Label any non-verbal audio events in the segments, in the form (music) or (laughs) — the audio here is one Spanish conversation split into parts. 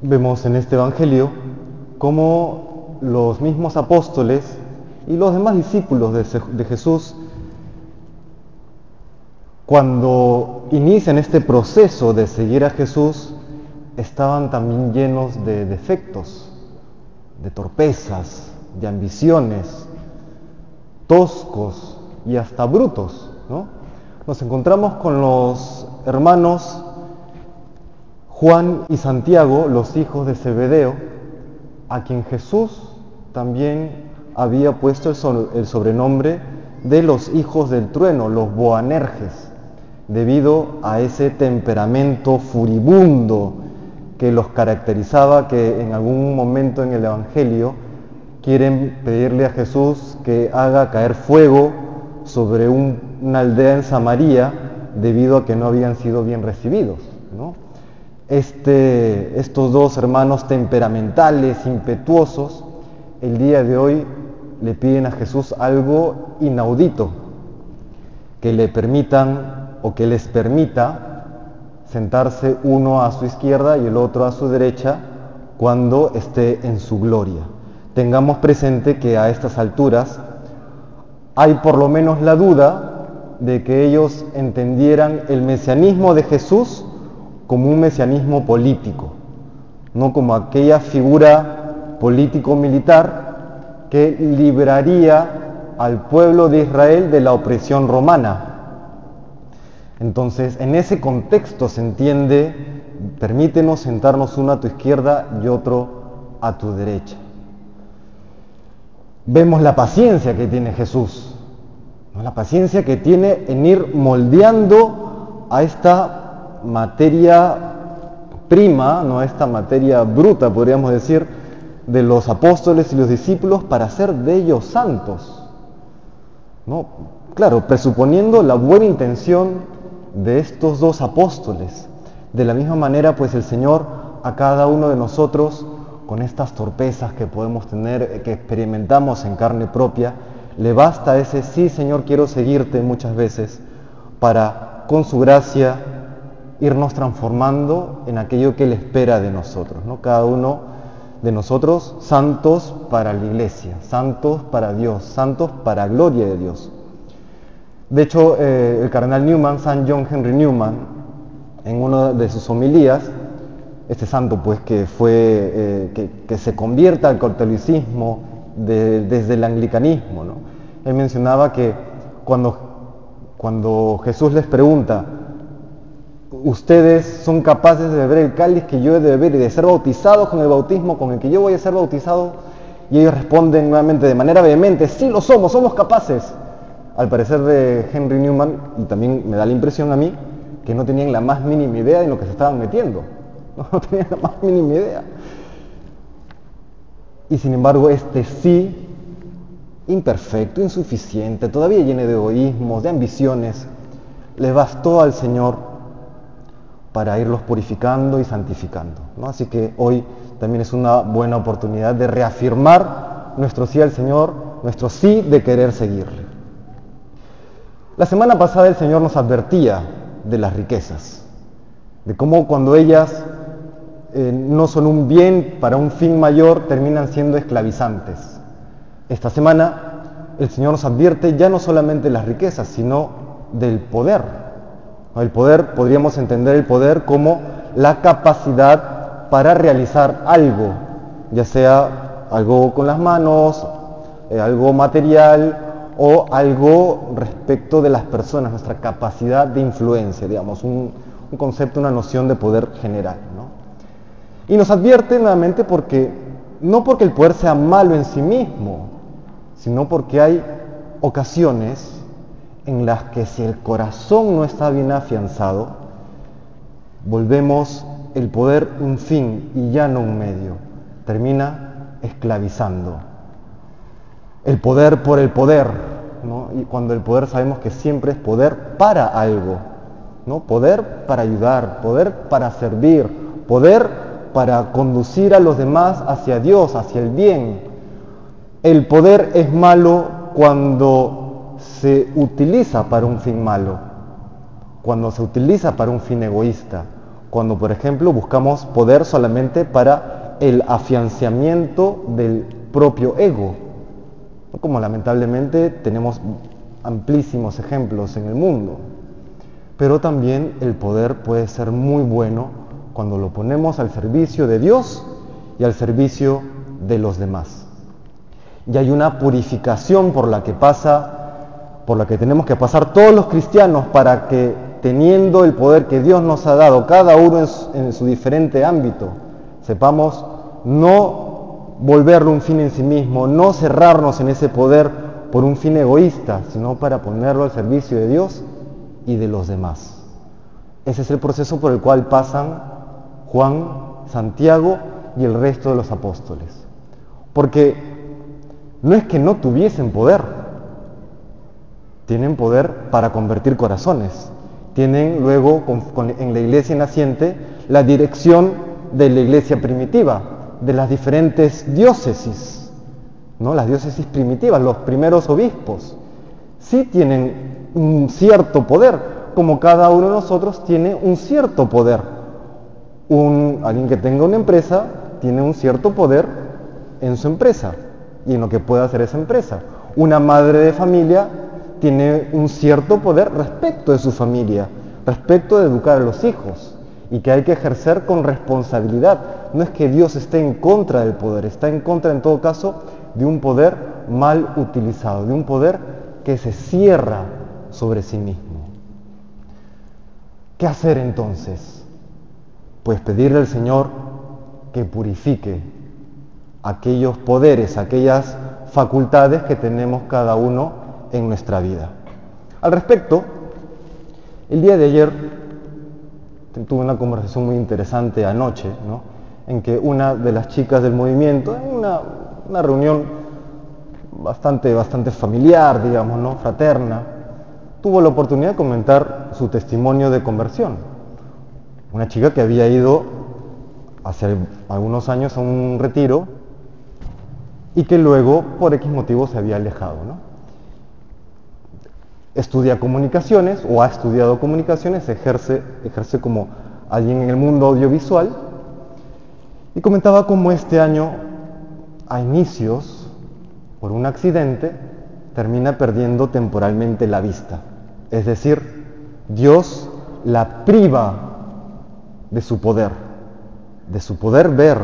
Vemos en este Evangelio cómo los mismos apóstoles y los demás discípulos de, Jesús, cuando inician este proceso de seguir a Jesús, estaban también llenos de defectos, de torpezas, de ambiciones, toscos y hasta brutos. ¿no? Nos encontramos con los hermanos Juan y Santiago, los hijos de Zebedeo, a quien Jesús también había puesto el, sobrenombre de los hijos del trueno, los Boanerges, debido a ese temperamento furibundo que los caracterizaba, que en algún momento en el Evangelio quieren pedirle a Jesús que haga caer fuego sobre una aldea en Samaria debido a que no habían sido bien recibidos. Este, estos dos hermanos temperamentales, impetuosos, el día de hoy le piden a Jesús algo inaudito, que le permitan o que les permita sentarse uno a su izquierda y el otro a su derecha cuando esté en su gloria. Tengamos presente que a estas alturas hay por lo menos la duda de que ellos entendieran el mesianismo de Jesús como un mesianismo político, no como aquella figura político-militar que libraría al pueblo de Israel de la opresión romana. Entonces, en ese contexto se entiende, permítenos sentarnos uno a tu izquierda y otro a tu derecha. Vemos la paciencia que tiene Jesús, la paciencia que tiene en ir moldeando a esta materia prima, no esta materia bruta, podríamos decir, de los apóstoles y los discípulos para hacer de ellos santos. ¿No? Claro, presuponiendo la buena intención de estos dos apóstoles. De la misma manera, pues el Señor a cada uno de nosotros, con estas torpezas que podemos tener, que experimentamos en carne propia, le basta ese sí, Señor, quiero seguirte muchas veces, para, con su gracia, irnos transformando en aquello que Él espera de nosotros, ¿no? Cada uno de nosotros santos para la iglesia, santos para Dios, santos para gloria de Dios. De hecho, eh, el cardenal Newman, San John Henry Newman, en una de sus homilías, este santo pues que fue, eh, que, se convierta al catolicismo desde el anglicanismo, ¿no? él mencionaba que cuando, cuando Jesús les pregunta, ustedes son capaces de beber el cáliz que yo he de beber y de ser bautizados con el bautismo con el que yo voy a ser bautizado? Y ellos responden nuevamente de manera vehemente, sí lo somos, somos capaces. Al parecer de Henry Newman, y también me da la impresión a mí, que no tenían la más mínima idea de lo que se estaban metiendo. (laughs) No tenían la más mínima idea. Y sin embargo, este sí, imperfecto, insuficiente, todavía lleno de egoísmos, de ambiciones, le bastó al Señor para irlos purificando y santificando. ¿no? Así que hoy también es una buena oportunidad de reafirmar nuestro sí al Señor, nuestro sí de querer seguirle. La semana pasada el Señor nos advertía de las riquezas, de cómo cuando ellas eh, no son un bien para un fin mayor, terminan siendo esclavizantes. Esta semana el Señor nos advierte ya no solamente de las riquezas, sino del poder, el poder, podríamos entender el poder como la capacidad para realizar algo, ya sea algo con las manos, eh, algo material o algo respecto de las personas, nuestra capacidad de influencia, digamos, un, concepto, una noción de poder general. Y nos advierte nuevamente porque, no porque el poder sea malo en sí mismo, sino porque hay ocasiones en las que si el corazón no está bien afianzado, volvemos el poder un fin y ya no un medio. Termina esclavizando. El poder por el poder, y cuando el poder sabemos que siempre es poder para algo, ¿no? poder para ayudar, poder para servir, poder para conducir a los demás hacia Dios, hacia el bien. El poder es malo cuando se utiliza para un fin malo, cuando se utiliza para un fin egoísta, cuando por ejemplo buscamos poder solamente para el afianzamiento del propio ego, como lamentablemente tenemos amplísimos ejemplos en el mundo. Pero también el poder puede ser muy bueno cuando lo ponemos al servicio de Dios y al servicio de los demás. Y hay una purificación por la que pasa, por la que tenemos que pasar todos los cristianos para que teniendo el poder que Dios nos ha dado, cada uno en su, en su diferente ámbito, sepamos no volverlo un fin en sí mismo, no cerrarnos en ese poder por un fin egoísta, sino para ponerlo al servicio de Dios y de los demás. Ese es el proceso por el cual pasan Juan, Santiago y el resto de los apóstoles. Porque no es que no tuviesen poder, tienen poder para convertir corazones, tienen luego en la iglesia naciente la dirección de la iglesia primitiva, de las diferentes diócesis, ¿no? las diócesis primitivas, los primeros obispos, sí tienen un cierto poder, como cada uno de nosotros tiene un cierto poder. Un, alguien que tenga una empresa tiene un cierto poder en su empresa y en lo que pueda hacer esa empresa. Una madre de familia tiene un cierto poder respecto de su familia, respecto de educar a los hijos y que hay que ejercer con responsabilidad. No es que Dios esté en contra del poder, está en contra en todo caso de un poder mal utilizado, de un poder que se cierra sobre sí mismo. ¿Qué hacer entonces? Pues pedirle al Señor que purifique aquellos poderes, aquellas facultades que tenemos cada uno en nuestra vida. Al respecto, el día de ayer tuve una conversación muy interesante anoche, ¿no? en que una de las chicas del movimiento, en una, reunión bastante, bastante familiar, digamos, ¿no? fraterna, tuvo la oportunidad de comentar su testimonio de conversión. Una chica que había ido hace algunos años a un retiro y que luego por X motivo se había alejado. ¿no? Estudia comunicaciones o ha estudiado comunicaciones, ejerce, ejerce como alguien en el mundo audiovisual y comentaba cómo este año, a inicios, por un accidente, termina perdiendo temporalmente la vista. Es decir, Dios la priva de su poder, de su poder ver,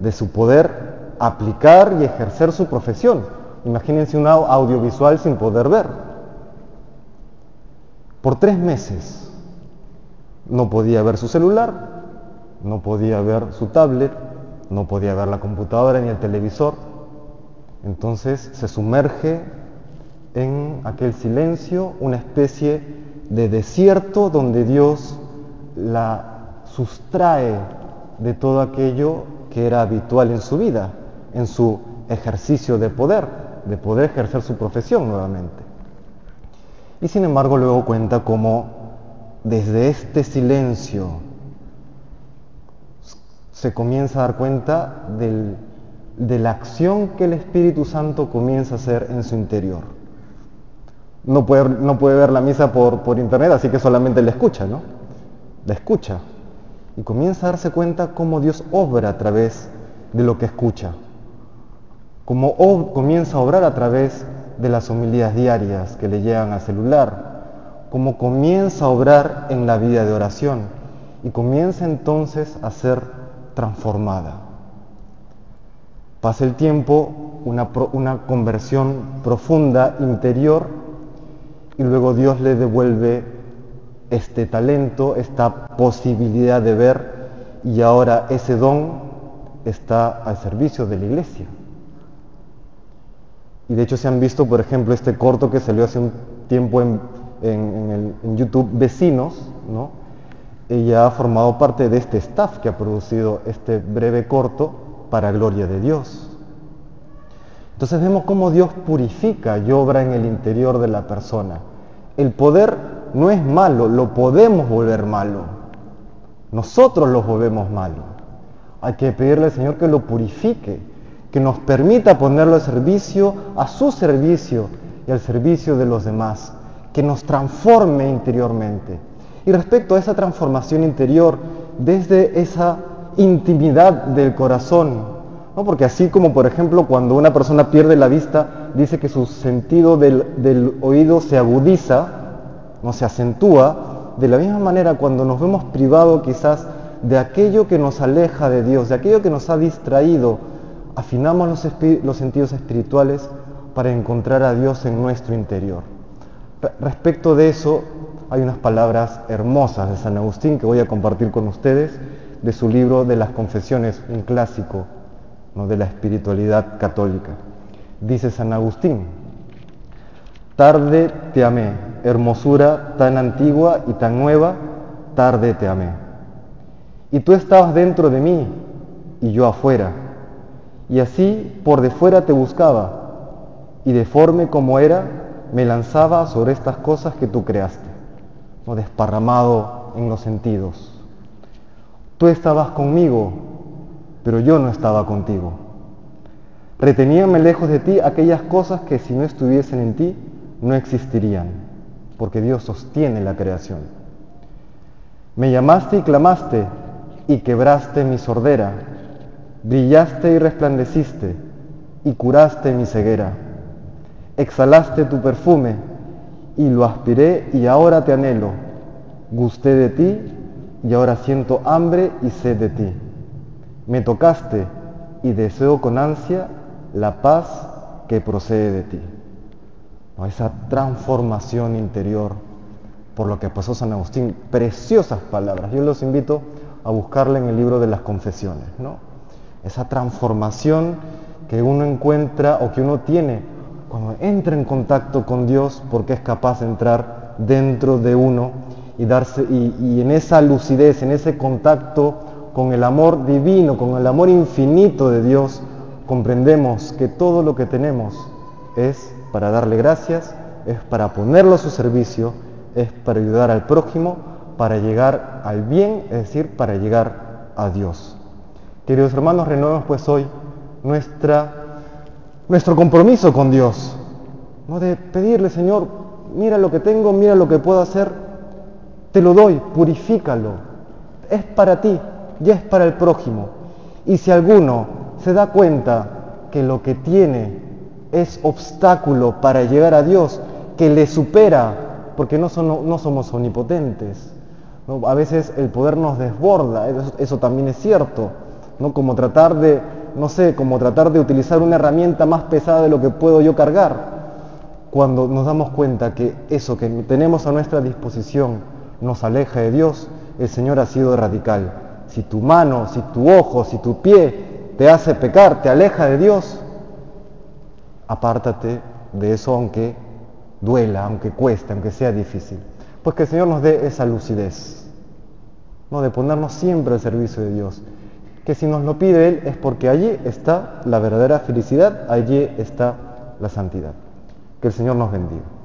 de su poder aplicar y ejercer su profesión. Imagínense un audiovisual sin poder ver. Por tres meses no podía ver su celular, no podía ver su tablet, no podía ver la computadora ni el televisor. Entonces se sumerge en aquel silencio, una especie de desierto donde Dios la sustrae de todo aquello que era habitual en su vida, en su ejercicio de poder, de poder ejercer su profesión nuevamente. Y sin embargo luego cuenta cómo desde este silencio se comienza a dar cuenta de la acción que el Espíritu Santo comienza a hacer en su interior. No puede, ver la misa por, por, internet, así que solamente la escucha, ¿no? La escucha. Y comienza a darse cuenta cómo Dios obra a través de lo que escucha. Cómo comienza a obrar a través de las homilías diarias que le llegan al celular. Cómo comienza a obrar en la vida de oración. Y comienza entonces a ser transformada. Pasa el tiempo, una, una conversión profunda, interior, y luego Dios le devuelve este talento, esta posibilidad de ver, y ahora ese don está al servicio de la iglesia. Y de hecho se han visto, por ejemplo, este corto que salió hace un tiempo en, en, YouTube, Vecinos, ¿no? ella ha formado parte de este staff que ha producido este breve corto para gloria de Dios. Entonces vemos cómo Dios purifica y obra en el interior de la persona. El poder no es malo, lo podemos volver malo. Nosotros lo volvemos malo. Hay que pedirle al Señor que lo purifique, que nos permita ponerlo al servicio, a su servicio y al servicio de los demás, que nos transforme interiormente. Y respecto a esa transformación interior desde esa intimidad del corazón. ¿no? Porque así como, por ejemplo, cuando una persona pierde la vista, dice que su sentido del, del oído se agudiza, no se acentúa, de la misma manera cuando nos vemos privados quizás de aquello que nos aleja de Dios, de aquello que nos ha distraído, afinamos los, sentidos espirituales para encontrar a Dios en nuestro interior. Respecto de eso, hay unas palabras hermosas de San Agustín que voy a compartir con ustedes de su libro de las confesiones, un clásico ¿no? de la espiritualidad católica. Dice San Agustín, tarde te amé, hermosura tan antigua y tan nueva, tarde te amé. Y tú estabas dentro de mí y yo afuera, y así por de fuera te buscaba, y deforme como era, me lanzaba sobre estas cosas que tú creaste, ¿no? desparramado en los sentidos. Tú estabas conmigo, pero yo no estaba contigo. Reteníame lejos de ti aquellas cosas que si no estuviesen en ti no existirían, porque Dios sostiene la creación. Me llamaste y clamaste y quebraste mi sordera, brillaste y resplandeciste y curaste mi ceguera. Exhalaste tu perfume y lo aspiré y ahora te anhelo. Gusté de ti y ahora siento hambre y sed de ti. Me tocaste y deseo con ansia la paz que procede de ti. Esa transformación interior por lo que pasó San Agustín, preciosas palabras. Yo los invito a buscarla en el libro de las confesiones, ¿no? Esa transformación que uno encuentra o que uno tiene cuando entra en contacto con Dios porque es capaz de entrar dentro de uno y darse y, en esa lucidez, en ese contacto con el amor divino, con el amor infinito de Dios, comprendemos que todo lo que tenemos es para darle gracias, es para ponerlo a su servicio, es para ayudar al prójimo, para llegar al bien, es decir, para llegar a Dios. Queridos hermanos, renovemos pues hoy nuestra, nuestro compromiso con Dios, ¿no? de pedirle, Señor, mira lo que tengo, mira lo que puedo hacer, te lo doy, purifícalo, es para ti, ya es para el prójimo. Y si alguno se da cuenta que lo que tiene es obstáculo para llegar a Dios, que le supera, porque no, son, no somos omnipotentes. A veces el poder nos desborda, eso, también es cierto, ¿no? Como tratar de, no sé, como tratar de utilizar una herramienta más pesada de lo que puedo yo cargar. Cuando nos damos cuenta que eso que tenemos a nuestra disposición nos aleja de Dios, el Señor ha sido radical. Si tu mano, si tu ojo, si tu pie te hace pecar, te aleja de Dios, apártate de eso aunque duela, aunque cueste, aunque sea difícil. Pues que el Señor nos dé esa lucidez, ¿no? de ponernos siempre al servicio de Dios. Que si nos lo pide Él es porque allí está la verdadera felicidad, allí está la santidad. Que el Señor nos bendiga.